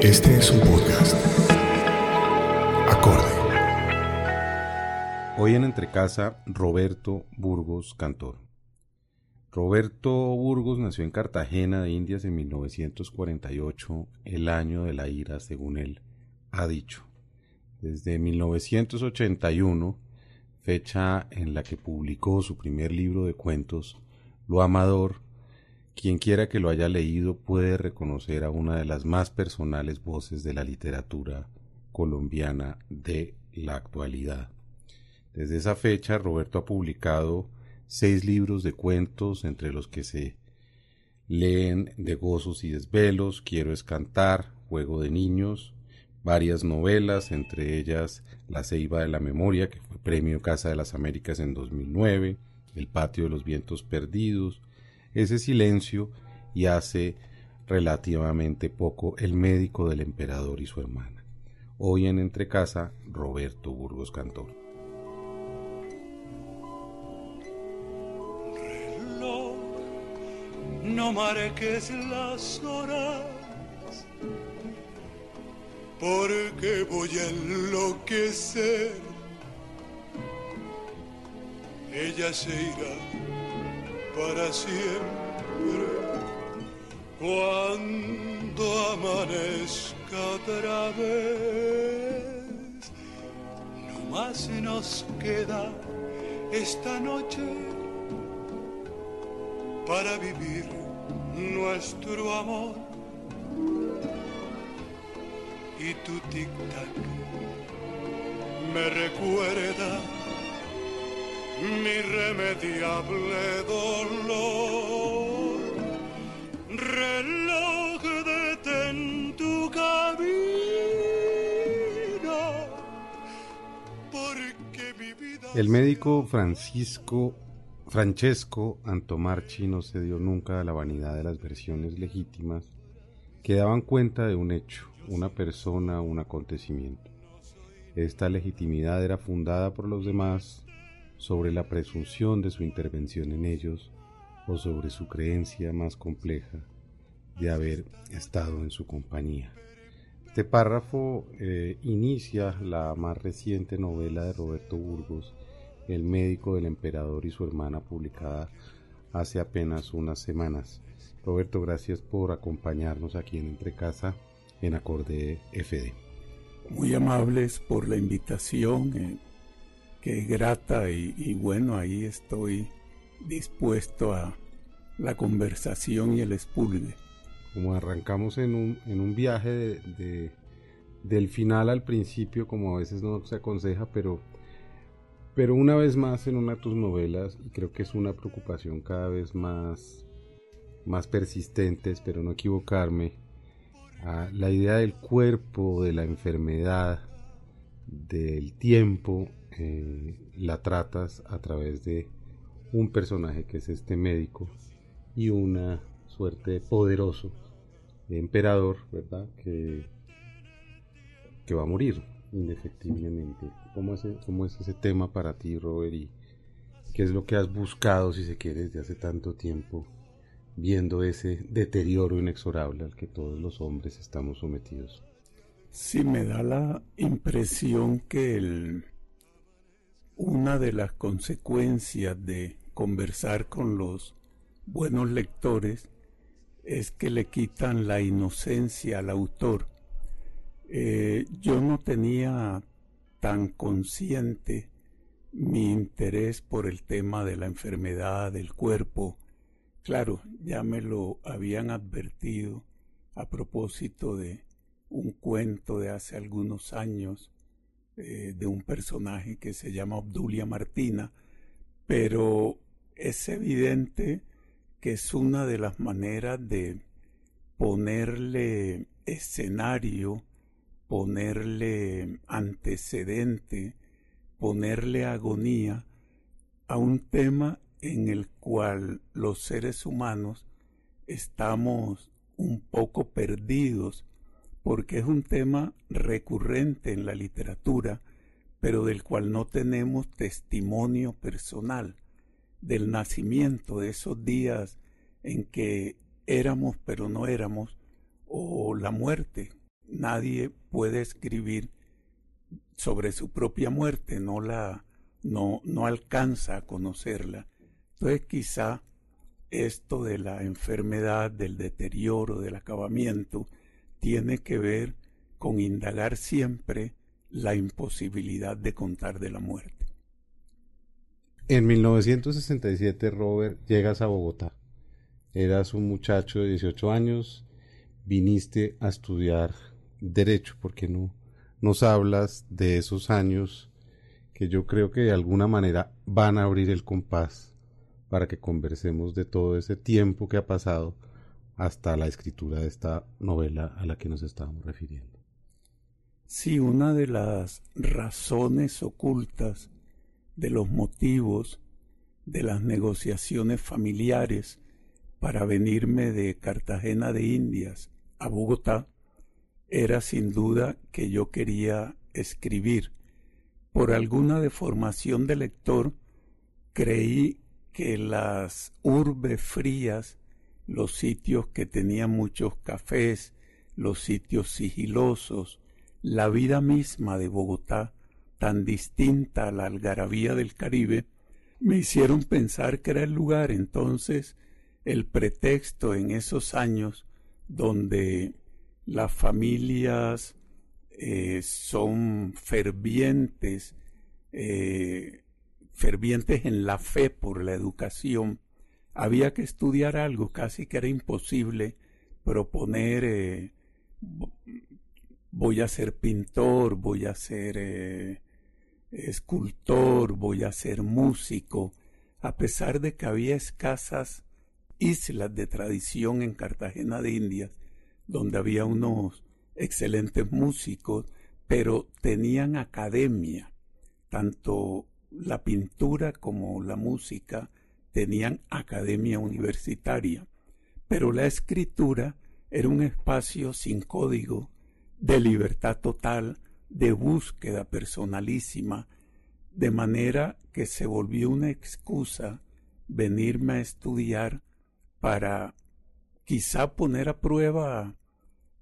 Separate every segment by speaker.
Speaker 1: Este es un podcast. Acorde.
Speaker 2: Hoy en Entrecasa, Roberto Burgos Cantor. Roberto Burgos nació en Cartagena de Indias en 1948, el año de la ira, según él ha dicho. Desde 1981, fecha en la que publicó su primer libro de cuentos, Lo Amador, quien quiera que lo haya leído puede reconocer a una de las más personales voces de la literatura colombiana de la actualidad. Desde esa fecha, Roberto ha publicado seis libros de cuentos, entre los que se leen De gozos y desvelos, Quiero es cantar, Juego de niños, varias novelas, entre ellas La ceiba de la memoria, que fue premio Casa de las Américas en 2009, El patio de los vientos perdidos, ese silencio y hace relativamente poco el médico del emperador y su hermana. Hoy en Entrecasa, Roberto Burgos Cantor.
Speaker 3: Reloj, no marques las horas, porque voy a enloquecer. Ella se irá para siempre. Cuando amanezca otra vez, no más nos queda esta noche para vivir nuestro amor. Y tu tic-tac me recuerda mi remediable dolor. Reloj detén tu camino, porque mi vida...
Speaker 2: El médico Francisco Francesco Antomarchi no se dio nunca a la vanidad de las versiones legítimas que daban cuenta de un hecho, una persona, un acontecimiento. Esta legitimidad era fundada por los demás sobre la presunción de su intervención en ellos o sobre su creencia más compleja de haber estado en su compañía. Este párrafo eh, inicia la más reciente novela de Roberto Burgos, El médico del emperador y su hermana, publicada hace apenas unas semanas. Roberto, gracias por acompañarnos aquí en Entre Casa en Acorde FD.
Speaker 4: Muy amables por la invitación. Eh, que grata y, bueno, ahí estoy dispuesto a la conversación y el expulgue.
Speaker 2: Como arrancamos en un, en un viaje de, del final al principio, como a veces no se aconseja, pero, pero una vez más en una de tus novelas, y creo que es una preocupación cada vez más, más persistente, espero no equivocarme, a la idea del cuerpo, de la enfermedad, del tiempo eh, la tratas a través de un personaje que es este médico y una suerte de poderoso emperador, ¿verdad? Que, que va a morir indefectiblemente. ¿Cómo es, ¿Cómo es ese tema para ti, Robert? ¿Y qué es lo que has buscado, si se quiere, desde hace tanto tiempo, viendo ese deterioro inexorable al que todos los hombres estamos sometidos?
Speaker 4: Sí, me da la impresión que el una de las consecuencias de conversar con los buenos lectores es que le quitan la inocencia al autor. Eh, yo no tenía tan consciente mi interés por el tema de la enfermedad del cuerpo. Claro, ya me lo habían advertido a propósito de un cuento de hace algunos años eh, de un personaje que se llama Obdulia Martina, pero es evidente que es una de las maneras de ponerle escenario, ponerle antecedente, ponerle agonía a un tema en el cual los seres humanos estamos un poco perdidos porque es un tema recurrente en la literatura, pero del cual no tenemos testimonio personal, del nacimiento de esos días en que éramos pero no éramos, o la muerte, nadie puede escribir sobre su propia muerte, no la no, no alcanza a conocerla. Entonces quizá esto de la enfermedad, del deterioro, del acabamiento, tiene que ver con indagar siempre la imposibilidad de contar de la muerte.
Speaker 2: En 1967, Robert, llegas a Bogotá. Eras un muchacho de 18 años, viniste a estudiar Derecho, porque no nos hablas de esos años que yo creo que de alguna manera van a abrir el compás para que conversemos de todo ese tiempo que ha pasado hasta la escritura de esta novela a la que nos estábamos refiriendo.
Speaker 4: Sí, una de las razones ocultas, de los motivos, de las negociaciones familiares para venirme de Cartagena de Indias a Bogotá, era sin duda que yo quería escribir. Por alguna deformación de lector, creí que las urbes frías, los sitios que tenían muchos cafés, los sitios sigilosos, la vida misma de Bogotá, tan distinta a la algarabía del Caribe, me hicieron pensar que era el lugar entonces, el pretexto en esos años donde las familias eh, son fervientes, eh, fervientes en la fe por la educación. Había que estudiar algo, casi que era imposible proponer eh, voy a ser pintor, voy a ser eh, escultor, voy a ser músico, a pesar de que había escasas islas de tradición en Cartagena de Indias, donde había unos excelentes músicos, pero tenían academia, tanto la pintura como la música tenían academia universitaria, pero la escritura era un espacio sin código, de libertad total, de búsqueda personalísima, de manera que se volvió una excusa venirme a estudiar para quizá poner a prueba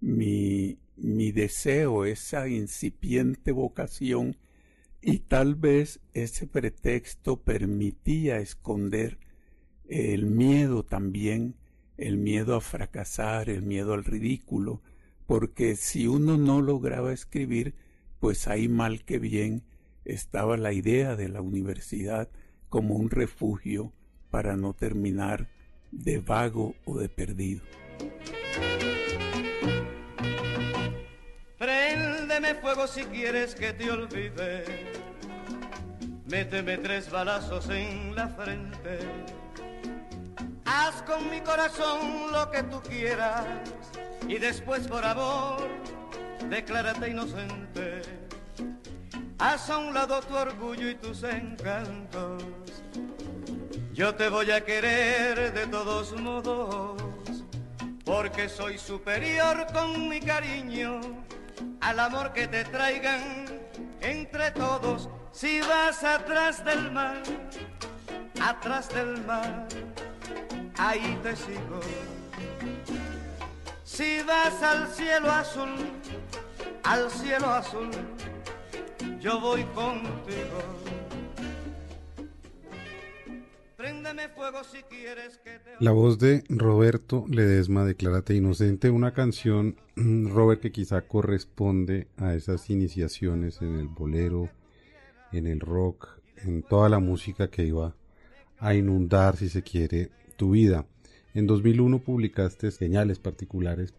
Speaker 4: mi, mi deseo, esa incipiente vocación, y tal vez ese pretexto permitía esconder el miedo también, el miedo a fracasar, el miedo al ridículo, porque si uno no lograba escribir, pues ahí mal que bien estaba la idea de la universidad como un refugio para no terminar de vago o de perdido.
Speaker 1: Préndeme fuego si quieres que te olvide. Méteme tres balazos en la frente. Haz con mi corazón lo que tú quieras y después por amor declárate inocente. Haz a un lado tu orgullo y tus encantos. Yo te voy a querer de todos modos, porque soy superior con mi cariño al amor que te traigan entre todos. Si vas atrás del mar, atrás del mar, ahí te sigo si vas al cielo azul, al cielo azul, yo voy contigo. Préndeme fuego si quieres que te...
Speaker 2: La voz de Roberto Ledesma, Declárate Inocente, una canción, mm, Robert, que quizá corresponde a esas iniciaciones en el bolero, en el rock, en toda la música que iba a inundar, si se quiere, tu vida. En 2001 publicaste Señales Particulares,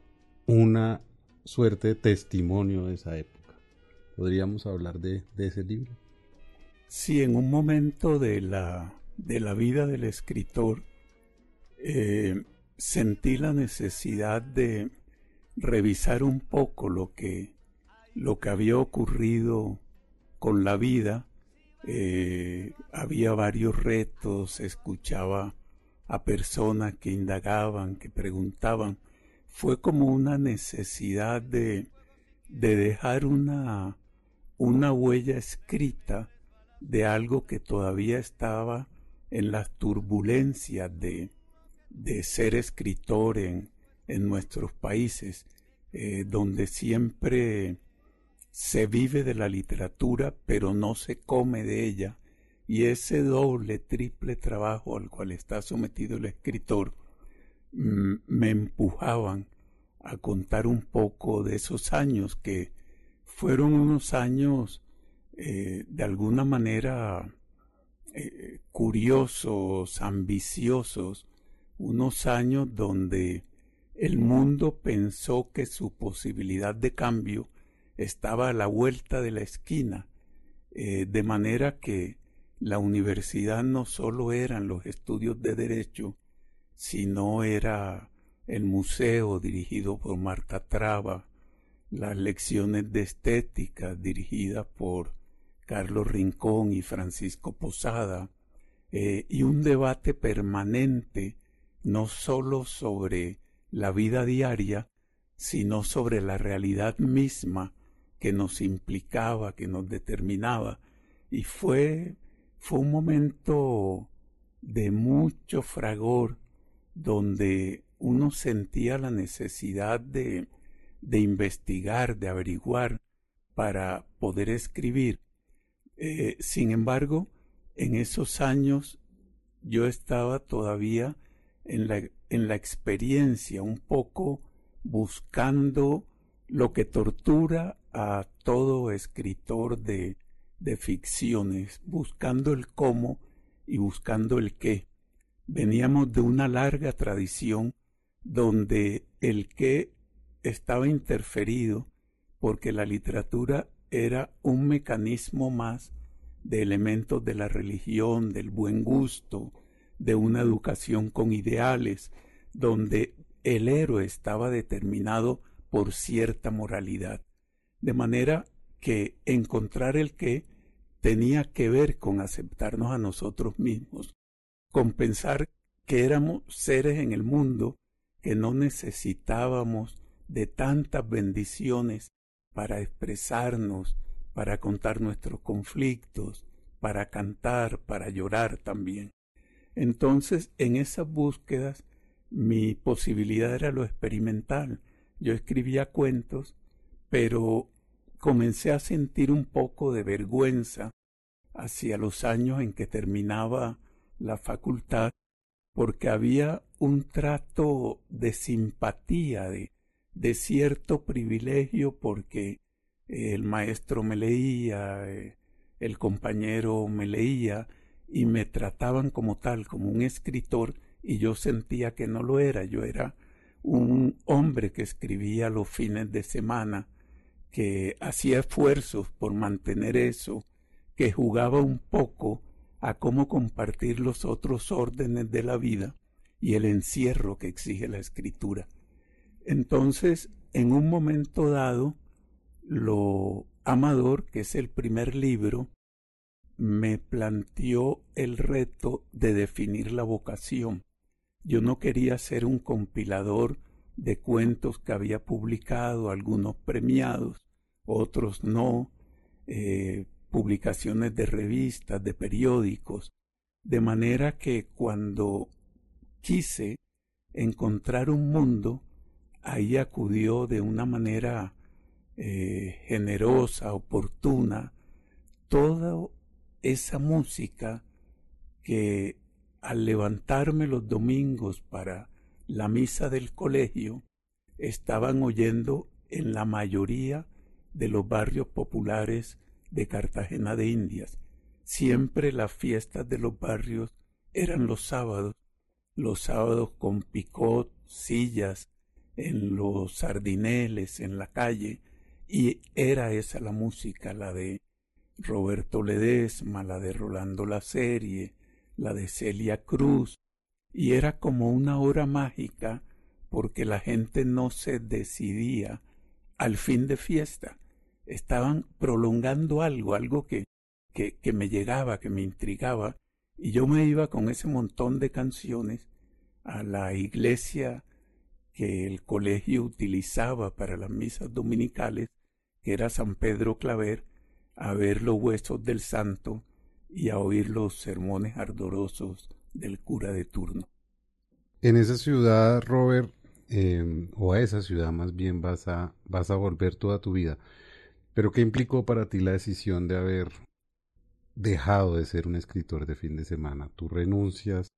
Speaker 2: una suerte de testimonio de esa época. ¿Podríamos hablar de, ese libro?
Speaker 4: Sí, en un momento de la, de la vida del escritor eh, sentí la necesidad de revisar un poco lo que, lo que había ocurrido con la vida. Eh, había varios retos, escuchaba a personas que indagaban, que preguntaban, fue como una necesidad de, de dejar una, una huella escrita de algo que todavía estaba en las turbulencias de, de ser escritor en, en nuestros países. eh, donde siempre se vive de la literatura, pero no se come de ella, y ese doble, triple trabajo al cual está sometido el escritor mm, me empujaban a contar un poco de esos años que fueron unos años eh, de alguna manera eh, curiosos, ambiciosos, unos años donde el mundo pensó que su posibilidad de cambio estaba a la vuelta de la esquina, eh, de manera que la universidad no solo eran los estudios de derecho, sino era el museo dirigido por Marta Traba, las lecciones de estética dirigidas por Carlos Rincón y Francisco Posada, eh, y un debate permanente no sólo sobre la vida diaria, sino sobre la realidad misma que nos implicaba, que nos determinaba. Y fue, fue un momento de mucho fragor donde uno sentía la necesidad de, de investigar, de averiguar para poder escribir. Eh, sin embargo, en esos años yo estaba todavía en la, en la experiencia, un poco buscando lo que tortura a todo escritor de, de ficciones, buscando el cómo y buscando el qué. Veníamos de una larga tradición donde el qué estaba interferido porque la literatura era un mecanismo más de elementos de la religión, del buen gusto, de una educación con ideales, donde el héroe estaba determinado por cierta moralidad. De manera que encontrar el qué tenía que ver con aceptarnos a nosotros mismos, con pensar que éramos seres en el mundo que no necesitábamos de tantas bendiciones para expresarnos, para contar nuestros conflictos, para cantar, para llorar también. Entonces, en esas búsquedas, mi posibilidad era lo experimental. Yo escribía cuentos, pero comencé a sentir un poco de vergüenza hacia los años en que terminaba la facultad, porque había un trato de simpatía, de, de cierto privilegio, porque el maestro me leía, eh, el compañero me leía, y me trataban como tal, como un escritor, y yo sentía que no lo era, yo era un hombre que escribía los fines de semana, que hacía esfuerzos por mantener eso, que jugaba un poco a cómo compartir los otros órdenes de la vida y el encierro que exige la escritura. Entonces, en un momento dado, lo Amador, que es el primer libro, me planteó el reto de definir la vocación. Yo no quería ser un compilador de cuentos que había publicado, algunos premiados, otros no, eh, publicaciones de revistas, de periódicos, de manera que cuando quise encontrar un mundo, ahí acudió de una manera eh, generosa, oportuna, todo esa música que al levantarme los domingos para la misa del colegio estaban oyendo en la mayoría de los barrios populares de Cartagena de Indias. Siempre las fiestas de los barrios eran los sábados, los sábados con picot, sillas, en los sardineles, en la calle, y era esa la música, la de Roberto Ledesma, la de Rolando La Serie, la de Celia Cruz, y era como una hora mágica porque la gente no se decidía al fin de fiesta. Estaban prolongando algo, algo que, que, me llegaba, que me intrigaba, y yo me iba con ese montón de canciones a la iglesia que el colegio utilizaba para las misas dominicales, que era San Pedro Claver, a ver los huesos del santo y a oír los sermones ardorosos del cura de turno.
Speaker 2: En esa ciudad, Robert, em, o a esa ciudad más bien vas a, vas a volver toda tu vida. Pero ¿qué implicó para ti la decisión de haber dejado de ser un escritor de fin de semana? Tú renuncias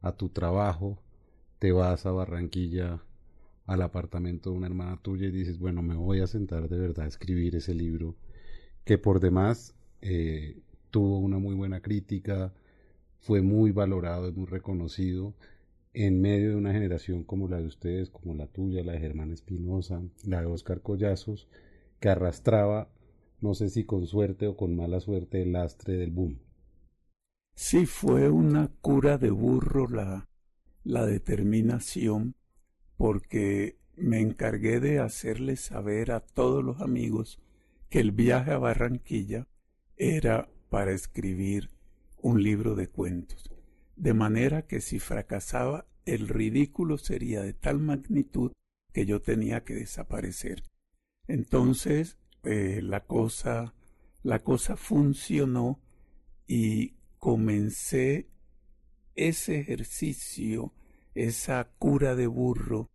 Speaker 2: a tu trabajo, te vas a Barranquilla al apartamento de una hermana tuya y dices, bueno, me voy a sentar de verdad a escribir ese libro, que por demás eh, tuvo una muy buena crítica, fue muy valorado, y muy reconocido en medio de una generación como la de ustedes, como la tuya, la de Germán Espinosa, la de Oscar Collazos, que arrastraba, no sé si con suerte o con mala suerte, el lastre del boom.
Speaker 4: Sí, fue una cura de burro la, la determinación, porque me encargué de hacerle saber a todos los amigos que el viaje a Barranquilla era para escribir un libro de cuentos, de manera que si fracasaba el ridículo sería de tal magnitud que yo tenía que desaparecer. Entonces eh, la cosa la cosa funcionó y comencé ese ejercicio, esa cura de burro,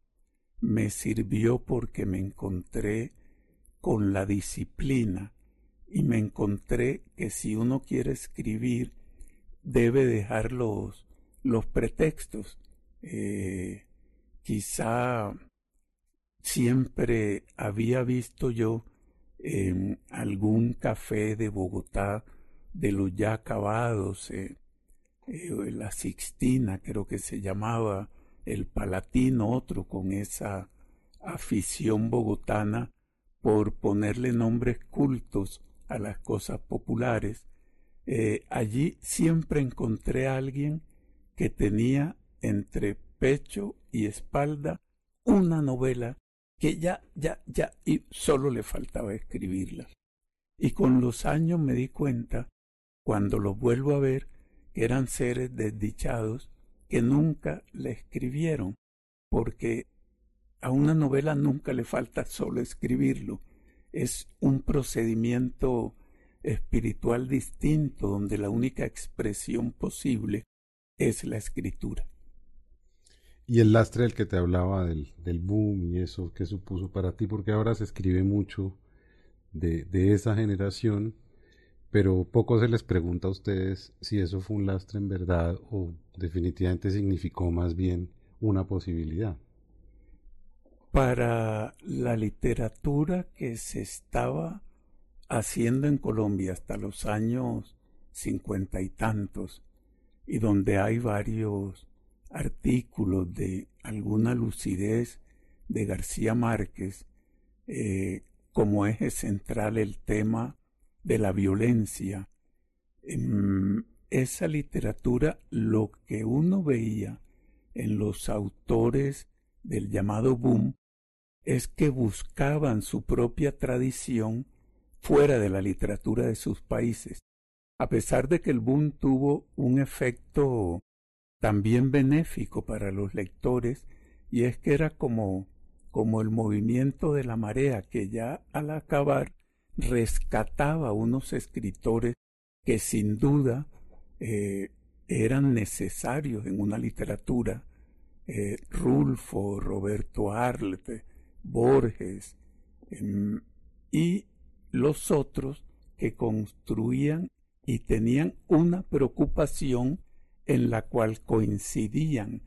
Speaker 4: me sirvió porque me encontré con la disciplina y me encontré que si uno quiere escribir debe dejar los, los pretextos. Eh, quizá siempre había visto yo en algún café de Bogotá de los ya acabados, eh, eh, la Sixtina creo que se llamaba, el Palatino, otro con esa afición bogotana por ponerle nombres cultos a las cosas populares, eh, allí siempre encontré a alguien que tenía entre pecho y espalda una novela que ya, ya, ya, y solo le faltaba escribirla. Y con los años me di cuenta, cuando los vuelvo a ver, que eran seres desdichados que nunca le escribieron, porque a una novela nunca le falta solo escribirlo. Es un procedimiento espiritual distinto donde la única expresión posible es la escritura.
Speaker 2: Y el lastre del que te hablaba del, del boom y eso que supuso para ti, porque ahora se escribe mucho de, de esa generación, pero poco se les pregunta a ustedes si eso fue un lastre en verdad o definitivamente significó más bien una posibilidad.
Speaker 4: Para la literatura que se estaba haciendo en Colombia hasta los años cincuenta y tantos, y donde hay varios artículos de alguna lucidez de García Márquez, eh, como eje central el tema de la violencia. En esa literatura lo que uno veía en los autores del llamado boom es que buscaban su propia tradición fuera de la literatura de sus países, a pesar de que el boom tuvo un efecto también benéfico para los lectores, y es que era como, como el movimiento de la marea que ya al acabar rescataba unos escritores que sin duda eh, eran necesarios en una literatura. Eh, Rulfo, Roberto Arlt, Borges, em, y los otros que construían y tenían una preocupación en la cual coincidían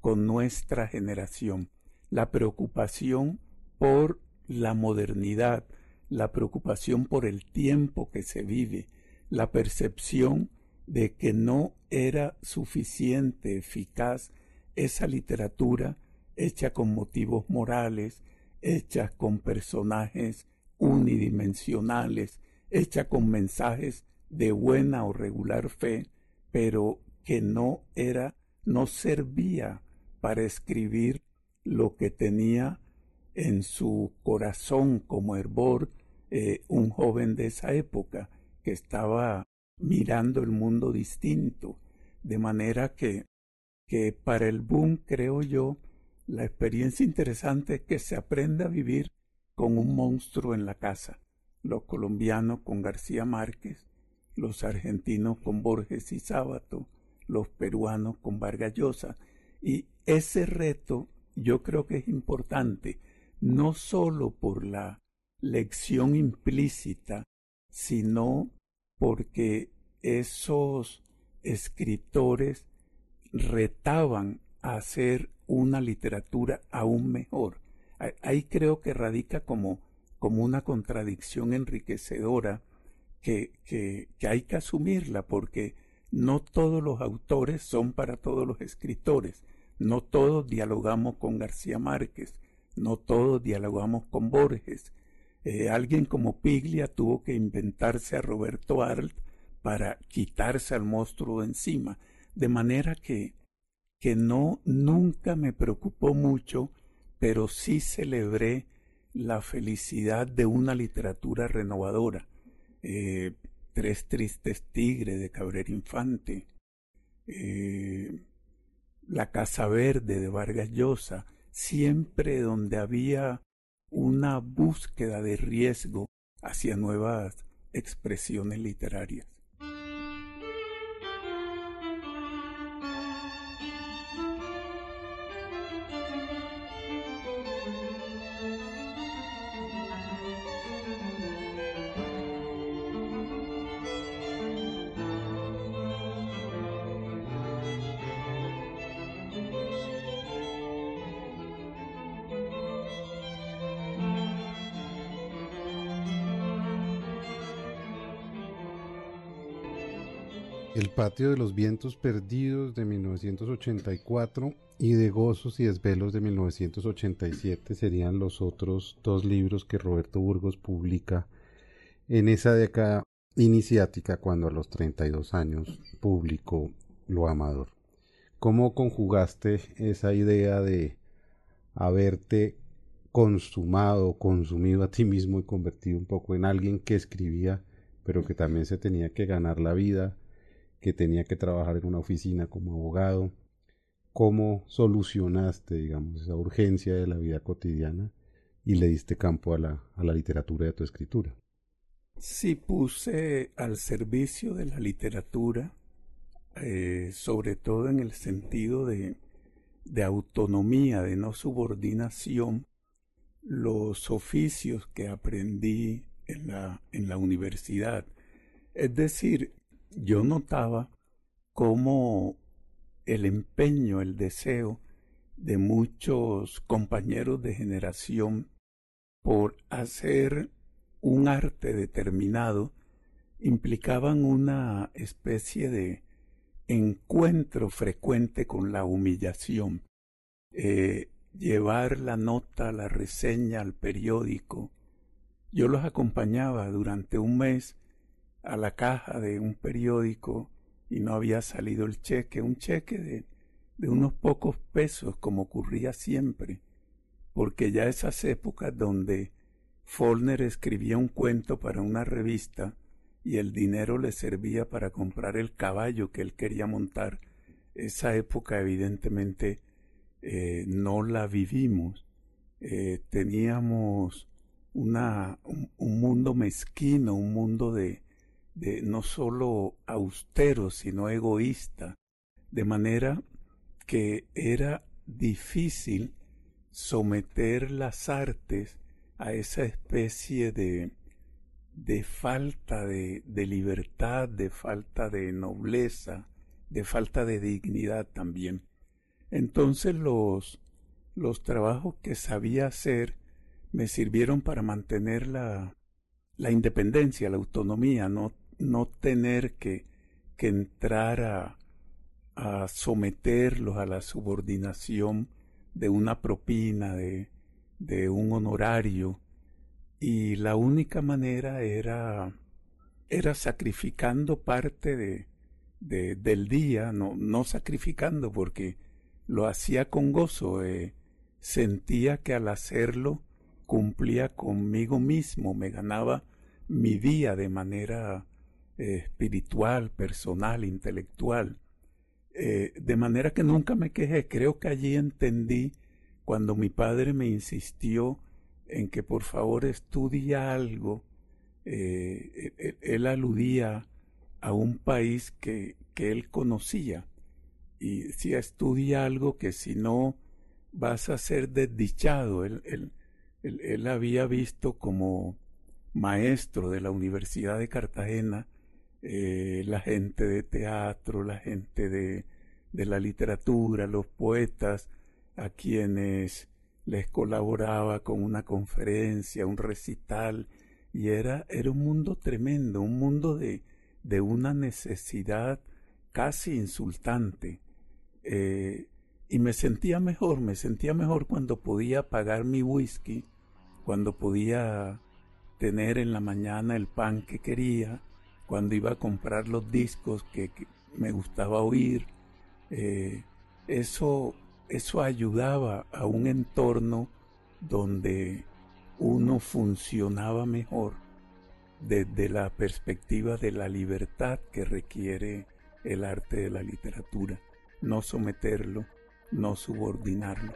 Speaker 4: con nuestra generación, la preocupación por la modernidad, la preocupación por el tiempo que se vive, la percepción de que no era suficiente, eficaz esa literatura hecha con motivos morales, hecha con personajes unidimensionales, hecha con mensajes de buena o regular fe, pero que no era, no servía para escribir lo que tenía en su corazón como hervor eh, un joven de esa época que estaba mirando el mundo distinto, de manera que, que para el boom, creo yo, la experiencia interesante es que se aprende a vivir con un monstruo en la casa, los colombianos con García Márquez, los argentinos con Borges y Sábato, los peruanos con Vargas Llosa, y ese reto yo creo que es importante, no solo por la lección implícita, sino porque esos escritores retaban a hacer una literatura aún mejor. Ahí creo que radica como, como una contradicción enriquecedora que, que, que hay que asumirla porque no todos los autores son para todos los escritores, no todos dialogamos con García Márquez, no todos dialogamos con Borges. Eh, alguien como Piglia tuvo que inventarse a Roberto Arlt para quitarse al monstruo de encima, de manera que, que no nunca me preocupó mucho, pero sí celebré la felicidad de una literatura renovadora. Eh, Tres Tristes Tigres de Cabrera Infante, eh, La Casa Verde de Vargas Llosa, siempre donde había una búsqueda de riesgo hacia nuevas expresiones literarias.
Speaker 2: El patio de los vientos perdidos de 1984 y de Gozos y Desvelos de 1987 serían los otros dos libros que Roberto Burgos publica en esa década iniciática cuando a los 32 años publicó Lo Amador. ¿Cómo conjugaste esa idea de haberte consumado, consumido a ti mismo y convertido un poco en alguien que escribía, pero que también se tenía que ganar la vida? Que tenía que trabajar en una oficina como abogado, cómo solucionaste, digamos, esa urgencia de la vida cotidiana y le diste campo a la, a la literatura de tu escritura.
Speaker 4: Sí, puse al servicio de la literatura, eh, sobre todo en el sentido de, de autonomía, de no subordinación, los oficios que aprendí en la, en la universidad. Es decir, yo notaba cómo el empeño, el deseo de muchos compañeros de generación por hacer un arte determinado implicaban una especie de encuentro frecuente con la humillación, eh, llevar la nota, la reseña al periódico. Yo los acompañaba durante un mes a la caja de un periódico y no había salido el cheque, un cheque de, de unos pocos pesos como ocurría siempre, porque ya esas épocas donde Follner escribía un cuento para una revista y el dinero le servía para comprar el caballo que él quería montar, esa época evidentemente eh, no la vivimos. Eh, teníamos una, un, mundo mezquino, un mundo de, de no solo austero, sino egoísta, de manera que era difícil someter las artes a esa especie de, de falta de, de libertad, de falta de nobleza, de falta de dignidad también. Entonces los, los trabajos que sabía hacer me sirvieron para mantener la, la independencia, la autonomía, no no tener que, que entrar a, a someterlos a la subordinación de una propina, de, de un honorario, y la única manera era, era sacrificando parte de, de, del día, no, no sacrificando porque lo hacía con gozo, eh, sentía que al hacerlo cumplía conmigo mismo, me ganaba mi día de manera espiritual, personal, intelectual. Eh, de manera que nunca me quejé. Creo que allí entendí cuando mi padre me insistió en que por favor estudie algo. Eh, él, él, aludía a un país que, que él conocía y decía estudia algo que si no vas a ser desdichado. Él, él, él, había visto como maestro de la Universidad de Cartagena eh, la gente de teatro, la gente de, de la literatura, los poetas, a quienes les colaboraba con una conferencia, un recital, y era, era un mundo tremendo, un mundo de, de una necesidad casi insultante. Eh, y me sentía mejor, me sentía mejor cuando podía pagar mi whisky, cuando podía tener en la mañana el pan que quería, cuando iba a comprar los discos que, me gustaba oír. Eh, eso, eso ayudaba a un entorno donde uno funcionaba mejor desde la perspectiva de la libertad que requiere el arte de la literatura, no someterlo, no subordinarlo.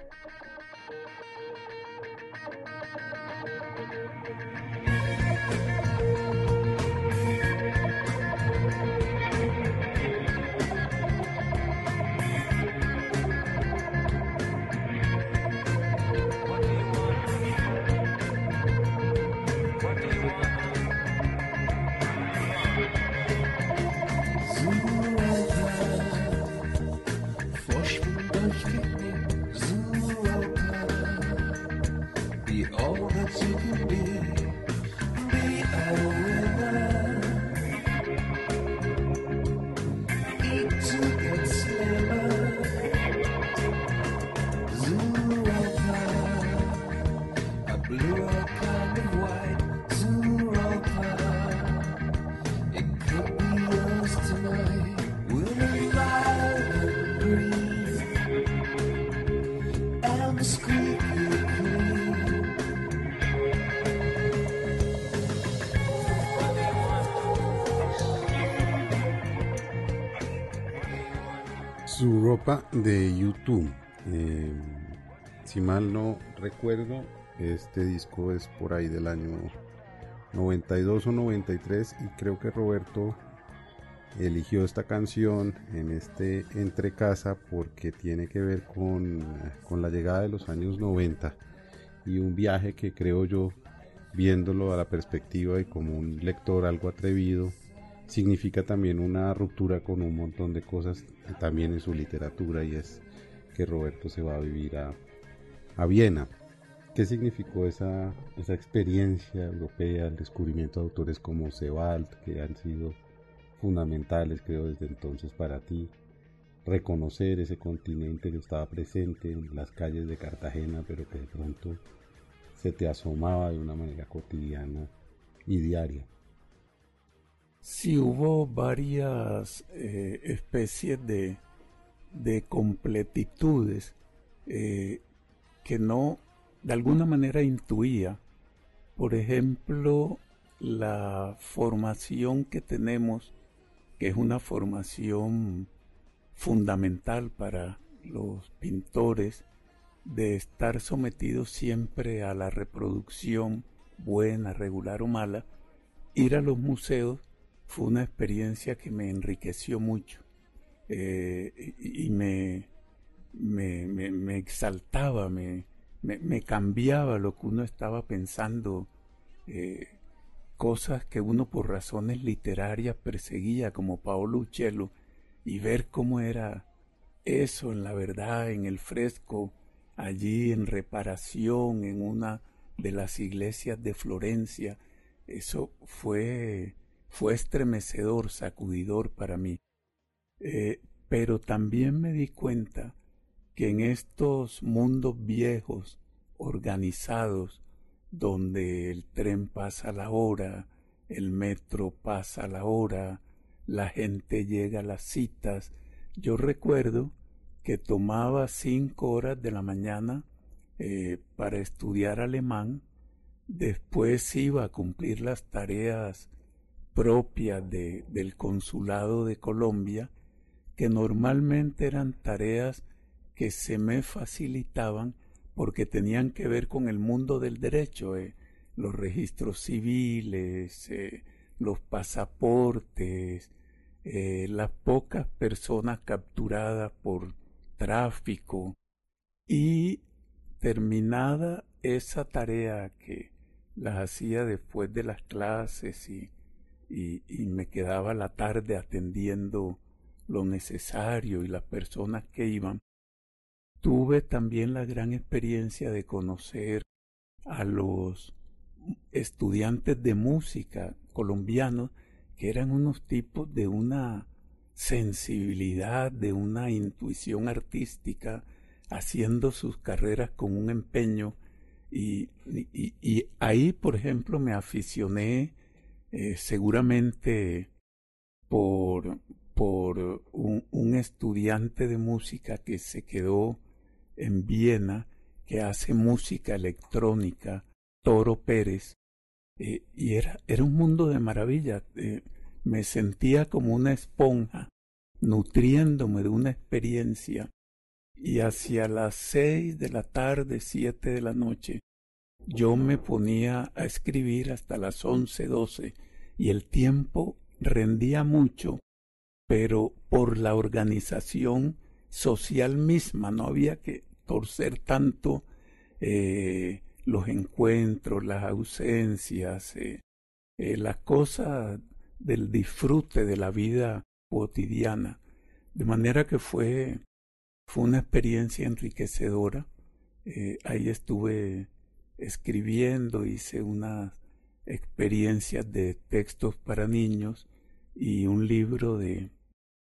Speaker 2: De YouTube. Eh, si mal no recuerdo, este disco es por ahí del año 92 o 93 y creo que Roberto eligió esta canción en este entre casa porque tiene que ver con, con la llegada de los años 90 y un viaje que creo yo viéndolo a la perspectiva y como un lector algo atrevido significa también una ruptura con un montón de cosas también en su literatura y es que Roberto se va a vivir a, a Viena. ¿Qué significó esa, esa experiencia europea, el descubrimiento de autores como Sebald, que han sido fundamentales, creo, desde entonces para ti? Reconocer ese continente que estaba presente en las calles de Cartagena, pero que de pronto se te asomaba de una manera cotidiana y diaria.
Speaker 4: Sí, hubo varias eh, especies de, de completitudes eh, que no, de alguna manera intuía. Por ejemplo, la formación que tenemos, que es una formación fundamental para los pintores, de estar sometidos siempre a la reproducción buena, regular o mala, ir a los museos fue una experiencia que me enriqueció mucho eh, y, me, me, exaltaba, me, me, cambiaba lo que uno estaba pensando, eh, cosas que uno por razones literarias perseguía, como Paolo Uccello, y ver cómo era eso en la verdad, en el fresco, allí en reparación, en una de las iglesias de Florencia, eso fue fue estremecedor, sacudidor para mí. Eh, pero también me di cuenta que en estos mundos viejos, organizados, donde el tren pasa la hora, el metro pasa la hora, la gente llega a las citas, yo recuerdo que tomaba cinco horas de la mañana eh, para estudiar alemán, después iba a cumplir las tareas propia de, del consulado de Colombia, que normalmente eran tareas que se me facilitaban porque tenían que ver con el mundo del derecho, eh, los registros civiles, eh, los pasaportes, eh, las pocas personas capturadas por tráfico, Y terminada esa tarea que la hacía después de las clases y, y, me quedaba la tarde atendiendo lo necesario y las personas que iban, tuve también la gran experiencia de conocer a los estudiantes de música colombianos que eran unos tipos de una sensibilidad, de una intuición artística, haciendo sus carreras con un empeño. Y, y, ahí, por ejemplo, me aficioné eh, seguramente por, por un, estudiante de música que se quedó en Viena, que hace música electrónica, Toro Pérez, eh, y era, era un mundo de maravilla. Eh, me sentía como una esponja, nutriéndome de una experiencia. Y hacia las seis de la tarde, siete de la noche, yo me ponía a escribir hasta las once, doce, y el tiempo rendía mucho, pero por la organización social misma no había que torcer tanto eh, los encuentros, las ausencias, eh, eh, la cosa del disfrute de la vida cotidiana. De manera que fue, fue una experiencia enriquecedora. Ahí estuve escribiendo, hice unas experiencias de textos para niños y un libro de,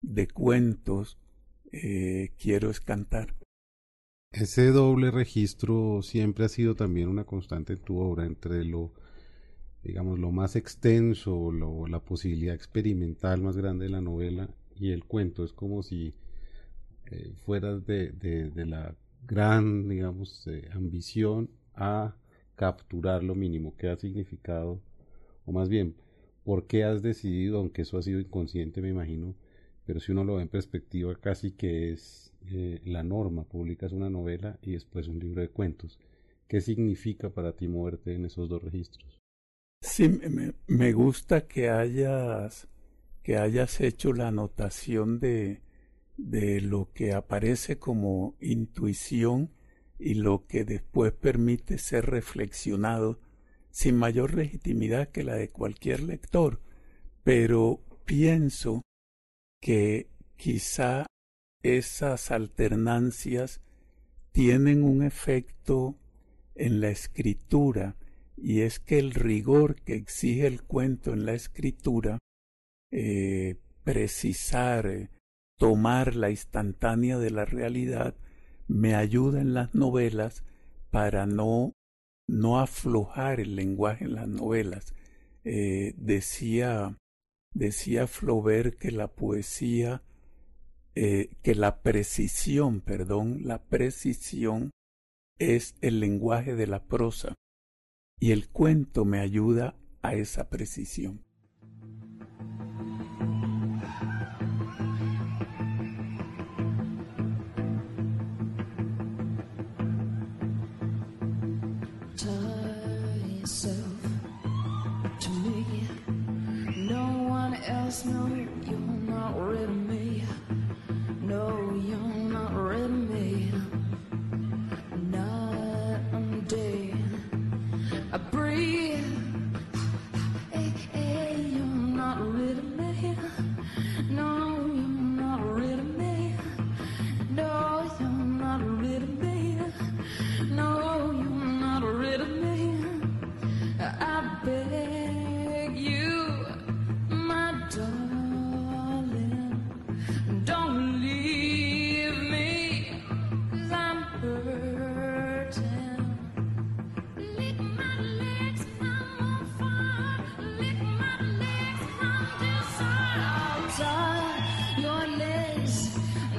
Speaker 4: de cuentos, Quiero escantar.
Speaker 2: Ese doble registro siempre ha sido también una constante en tu obra entre lo, digamos, lo más extenso, lo, la posibilidad experimental más grande de la novela y el cuento. Es como si eh, fueras de, de, la gran, digamos, eh, ambición a capturar lo mínimo. ¿Qué ha significado? O más bien, ¿por qué has decidido, aunque eso ha sido inconsciente, me imagino, pero si uno lo ve en perspectiva, casi que es eh, la norma, publicas una novela y después un libro de cuentos. ¿Qué significa para ti moverte en esos dos registros?
Speaker 4: Sí, me, gusta que hayas, que hayas hecho la anotación de, de lo que aparece como intuición y lo que después permite ser reflexionado sin mayor legitimidad que la de cualquier lector. Pero pienso que quizá esas alternancias tienen un efecto en la escritura y es que el rigor que exige el cuento en la escritura, eh, precisar, eh, tomar la instantánea de la realidad, me ayuda en las novelas para no, no aflojar el lenguaje en las novelas. Eh, decía, decía Flaubert que la poesía eh, que la precisión, perdón, la precisión es el lenguaje de la prosa y el cuento me ayuda a esa precisión.
Speaker 2: snow.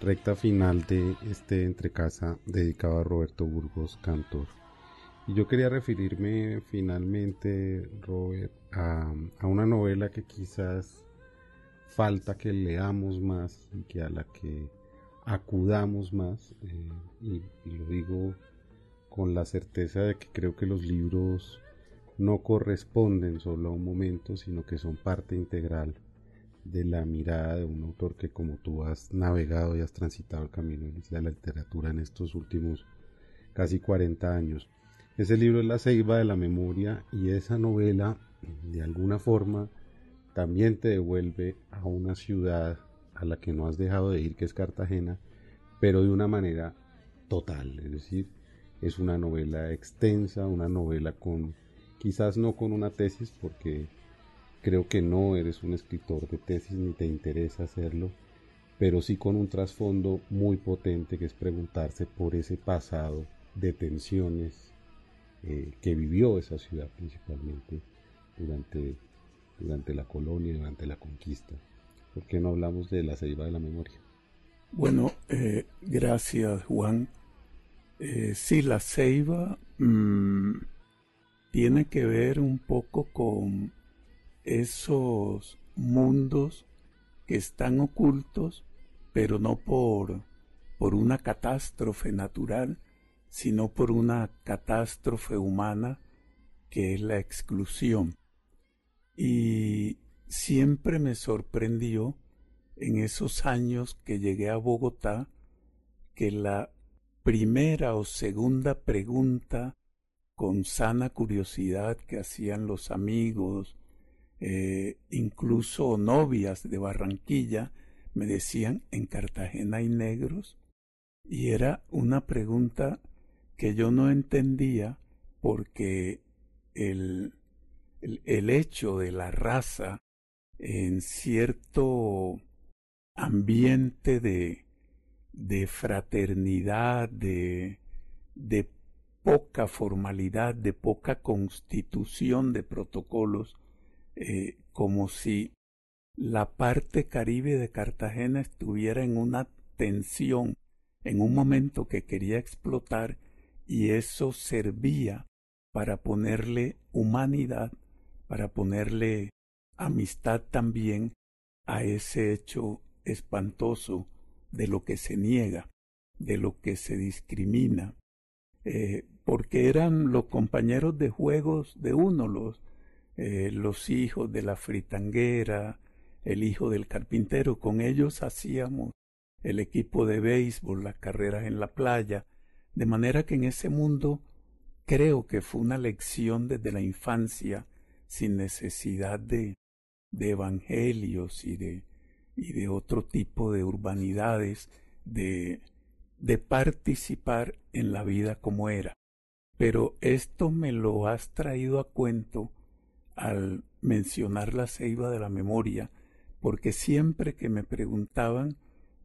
Speaker 2: recta final de este entrecasa dedicado a Roberto Burgos Cantor. Y yo quería referirme finalmente, Robert, a, una novela que quizás falta que leamos más y que a la que acudamos más. Eh, y, y lo digo con la certeza de que creo que los libros no corresponden solo a un momento, sino que son parte integral de la mirada de un autor que como tú has navegado y has transitado el camino de la literatura en estos últimos casi 40 años. Ese libro es La Ceiba de la Memoria y esa novela de alguna forma también te devuelve a una ciudad a la que no has dejado de ir, que es Cartagena, pero de una manera total, es decir, es una novela extensa, una novela con, quizás no con una tesis, porque Creo que no eres un escritor de tesis ni te interesa hacerlo, pero sí con un trasfondo muy potente que es preguntarse por ese pasado de tensiones eh, que vivió esa ciudad principalmente durante, durante la colonia, durante la conquista. ¿Por qué no hablamos de la ceiba de la memoria?
Speaker 4: Bueno, eh, gracias Juan. Eh, sí, la ceiba mm, tiene que ver un poco con esos mundos que están ocultos, pero no por, por una catástrofe natural, sino por una catástrofe humana que es la exclusión. Y siempre me sorprendió en esos años que llegué a Bogotá que la primera o segunda pregunta con sana curiosidad que hacían los amigos eh, incluso novias de Barranquilla me decían, ¿en Cartagena hay negros? Y era una pregunta que yo no entendía porque el, el, hecho de la raza en cierto ambiente de, de fraternidad, de, de poca formalidad, de poca constitución de protocolos, eh, como si la parte caribe de Cartagena estuviera en una tensión, en un momento que quería explotar y eso servía para ponerle humanidad, para ponerle amistad también a ese hecho espantoso de lo que se niega, de lo que se discrimina, eh, porque eran los compañeros de juegos de uno, los, eh, los hijos de la fritanguera, el hijo del carpintero, con ellos hacíamos el equipo de béisbol, las carreras en la playa, de manera que en ese mundo creo que fue una lección desde la infancia, sin necesidad de, de evangelios y de, y de otro tipo de urbanidades, de, de participar en la vida como era. Pero esto me lo has traído a cuento al mencionar la ceiba de la memoria, porque siempre que me preguntaban,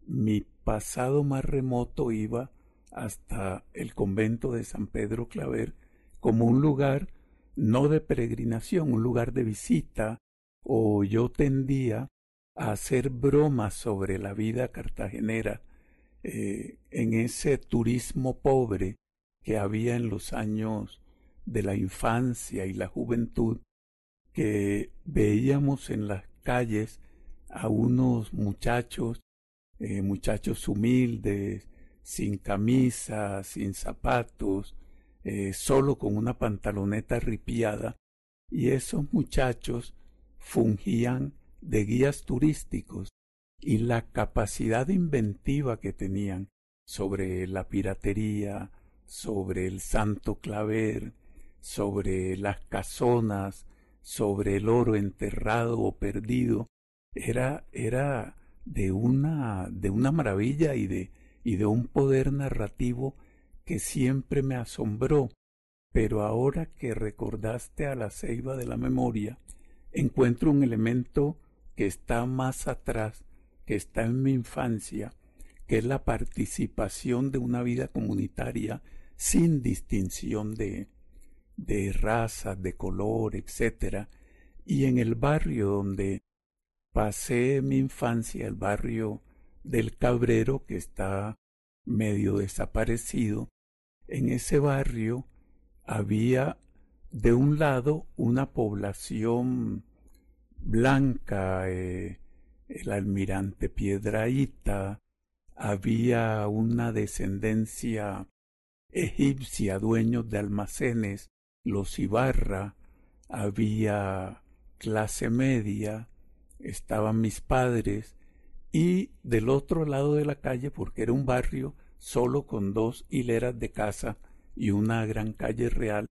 Speaker 4: mi pasado más remoto iba hasta el convento de San Pedro Claver como un lugar no de peregrinación, un lugar de visita, o yo tendía a hacer bromas sobre la vida cartagenera eh, en ese turismo pobre que había en los años de la infancia y la juventud que veíamos en las calles a unos muchachos, eh, muchachos humildes, sin camisa, sin zapatos, eh, solo con una pantaloneta ripiada, y esos muchachos fungían de guías turísticos y la capacidad inventiva que tenían sobre la piratería, sobre el santo claver, sobre las casonas, sobre el oro enterrado o perdido era, era de una, de una maravilla y de, y de un poder narrativo que siempre me asombró. Pero ahora que recordaste a la ceiba de la memoria, encuentro un elemento que está más atrás, que está en mi infancia, que es la participación de una vida comunitaria sin distinción de, de raza, de color, etc. Y en el barrio donde pasé mi infancia, el barrio del Cabrero, que está medio desaparecido. En ese barrio había de un lado una población blanca, eh, el almirante Piedraíta, había una descendencia egipcia, dueños de almacenes, los Ibarra, había clase media, estaban mis padres, y del otro lado de la calle, porque era un barrio solo con dos hileras de casa y una gran calle real,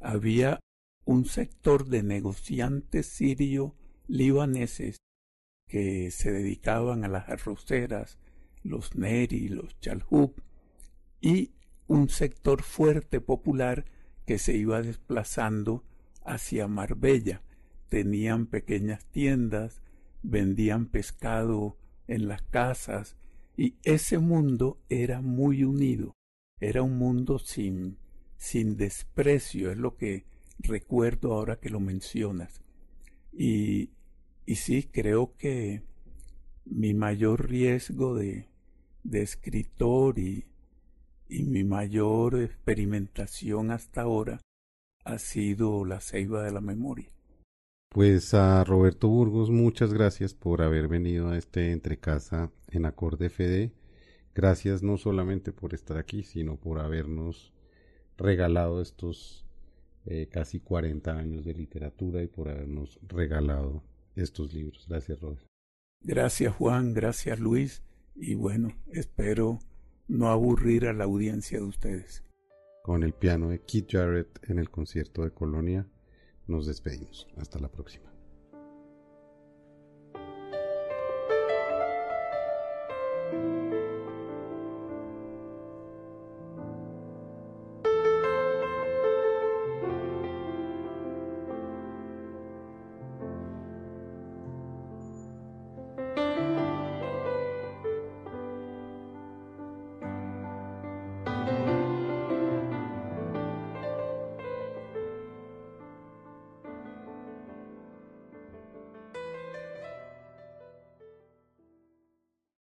Speaker 4: había un sector de negociantes sirio-libaneses que se dedicaban a las arroceras, los Neri, los Chalhub, y un sector fuerte popular que se iba desplazando hacia Marbella. Tenían pequeñas tiendas, vendían pescado en las casas, y ese mundo era muy unido, era un mundo sin, sin desprecio, es lo que recuerdo ahora que lo mencionas. Y, y sí, creo que mi mayor riesgo de, de escritor y, y mi mayor experimentación hasta ahora ha sido la ceiba de la memoria.
Speaker 2: Pues a Roberto Burgos, muchas gracias por haber venido a este Entrecasa en Acorde FD. Gracias no solamente por estar aquí, sino por habernos regalado estos eh, casi 40 años de literatura y por habernos regalado estos libros. Gracias, Roberto.
Speaker 4: Gracias, Juan. Gracias, Luis. Y bueno, espero no aburrir a la audiencia de ustedes.
Speaker 2: Con el piano de Keith Jarrett en el concierto de Colonia, nos despedimos. Hasta la próxima.